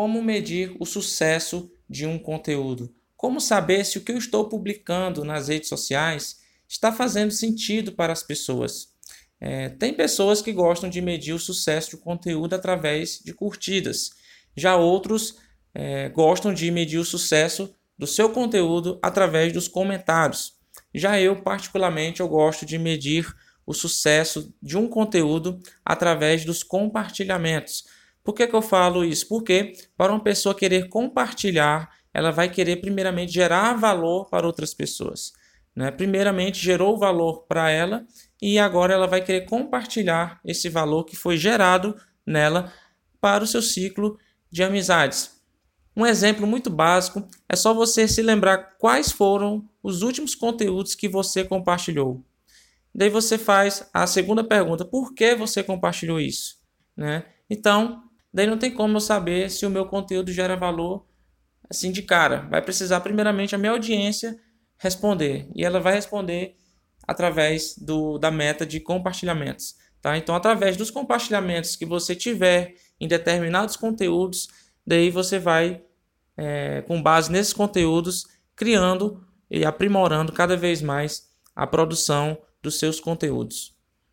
como medir o sucesso de um conteúdo? Como saber se o que eu estou publicando nas redes sociais está fazendo sentido para as pessoas? É, tem pessoas que gostam de medir o sucesso do conteúdo através de curtidas, já outros é, gostam de medir o sucesso do seu conteúdo através dos comentários. Já eu, particularmente, eu gosto de medir o sucesso de um conteúdo através dos compartilhamentos. Por que, que eu falo isso? Porque para uma pessoa querer compartilhar, ela vai querer primeiramente gerar valor para outras pessoas. Né? Primeiramente gerou valor para ela e agora ela vai querer compartilhar esse valor que foi gerado nela para o seu ciclo de amizades. Um exemplo muito básico é só você se lembrar quais foram os últimos conteúdos que você compartilhou. Daí você faz a segunda pergunta: por que você compartilhou isso? Né? Então, daí não tem como eu saber se o meu conteúdo gera valor assim de cara. Vai precisar primeiramente a minha audiência responder e ela vai responder através do, da meta de compartilhamentos. Tá? Então, através dos compartilhamentos que você tiver em determinados conteúdos, daí você vai, é, com base nesses conteúdos, criando e aprimorando cada vez mais a produção dos seus conteúdos.